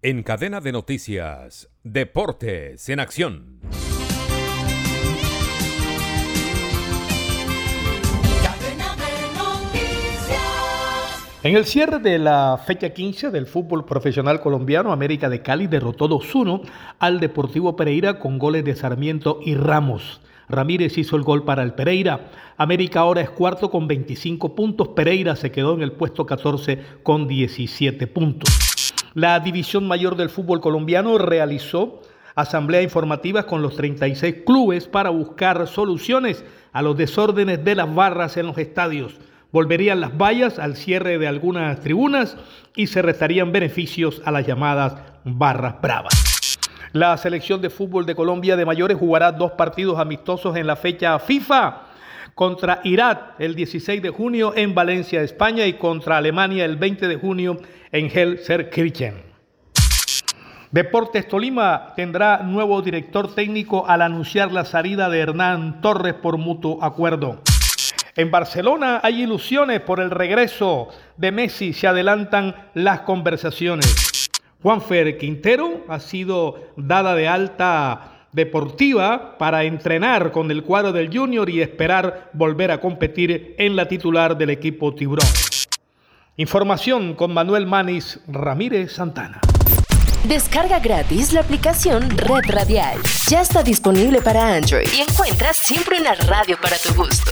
En cadena de noticias, Deportes en Acción. En el cierre de la fecha 15 del fútbol profesional colombiano, América de Cali derrotó 2-1 al Deportivo Pereira con goles de Sarmiento y Ramos. Ramírez hizo el gol para el Pereira. América ahora es cuarto con 25 puntos. Pereira se quedó en el puesto 14 con 17 puntos. La División Mayor del Fútbol Colombiano realizó asamblea informativa con los 36 clubes para buscar soluciones a los desórdenes de las barras en los estadios. Volverían las vallas al cierre de algunas tribunas y se restarían beneficios a las llamadas barras bravas. La selección de fútbol de Colombia de mayores jugará dos partidos amistosos en la fecha FIFA contra Irak el 16 de junio en Valencia, España y contra Alemania el 20 de junio en Helserkirchen. Deportes Tolima tendrá nuevo director técnico al anunciar la salida de Hernán Torres por mutuo acuerdo. En Barcelona hay ilusiones por el regreso de Messi, se adelantan las conversaciones. Juanfer Quintero ha sido dada de alta deportiva para entrenar con el cuadro del Junior y esperar volver a competir en la titular del equipo Tiburón. Información con Manuel Manis Ramírez Santana. Descarga gratis la aplicación Red Radial. Ya está disponible para Android y encuentras siempre una radio para tu gusto.